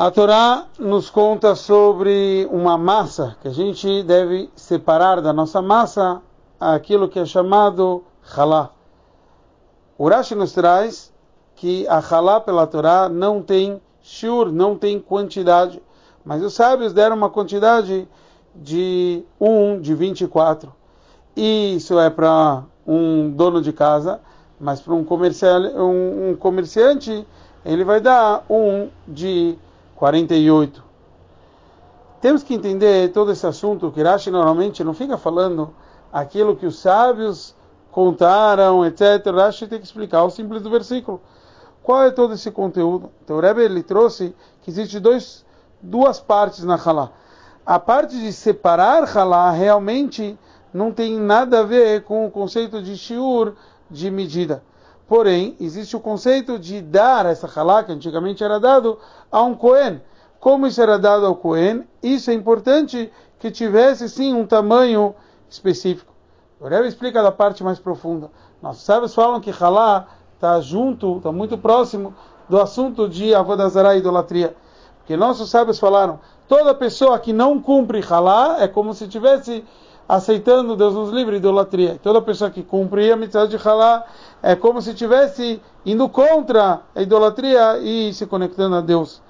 A Torá nos conta sobre uma massa que a gente deve separar da nossa massa aquilo que é chamado halá. O Rashi nos traz que a halá pela Torá não tem shur, não tem quantidade, mas os sábios deram uma quantidade de 1, de 24. E isso é para um dono de casa, mas para um, um, um comerciante ele vai dar um de 48. Temos que entender todo esse assunto que Rashi normalmente não fica falando aquilo que os sábios contaram, etc. Rashi tem que explicar o simples do versículo. Qual é todo esse conteúdo? Então o Rebbe ele trouxe que existe dois, duas partes na Halá. A parte de separar Halá realmente não tem nada a ver com o conceito de shiur, de medida. Porém, existe o conceito de dar essa halá, que antigamente era dado, a um Cohen. Como isso era dado ao Cohen, isso é importante que tivesse sim um tamanho específico. O Rebbe explica da parte mais profunda. Nossos sábios falam que halá está junto, está muito próximo do assunto de avodazará e idolatria. Porque nossos sábios falaram, toda pessoa que não cumpre halá é como se tivesse aceitando, Deus nos livre, idolatria. Toda pessoa que cumpre a mitzvah de halá é como se estivesse indo contra a idolatria e se conectando a Deus.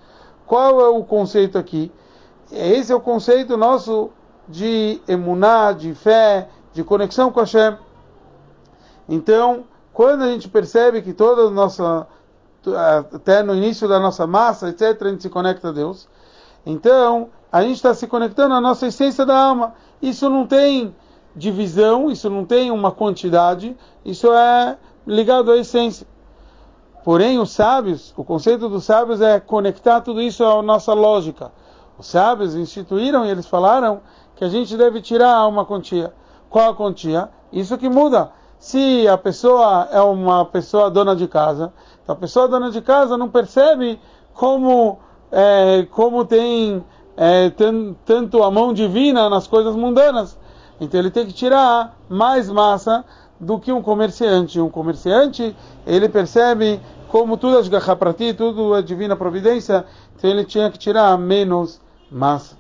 Qual é o conceito aqui? Esse é o conceito nosso de emuná, de fé, de conexão com Hashem. Então, quando a gente percebe que toda a nossa, até no início da nossa massa, etc., a gente se conecta a Deus, então a gente está se conectando à nossa essência da alma. Isso não tem divisão, isso não tem uma quantidade, isso é ligado à essência. Porém, os sábios, o conceito dos sábios é conectar tudo isso à nossa lógica. Os sábios instituíram e eles falaram que a gente deve tirar uma quantia. Qual a quantia? Isso que muda. Se a pessoa é uma pessoa dona de casa, então a pessoa dona de casa não percebe como, é, como tem é, tanto a mão divina nas coisas mundanas. Então ele tem que tirar mais massa do que um comerciante. Um comerciante, ele percebe como tudo é para ti, tudo é divina providência, então ele tinha que tirar menos massa.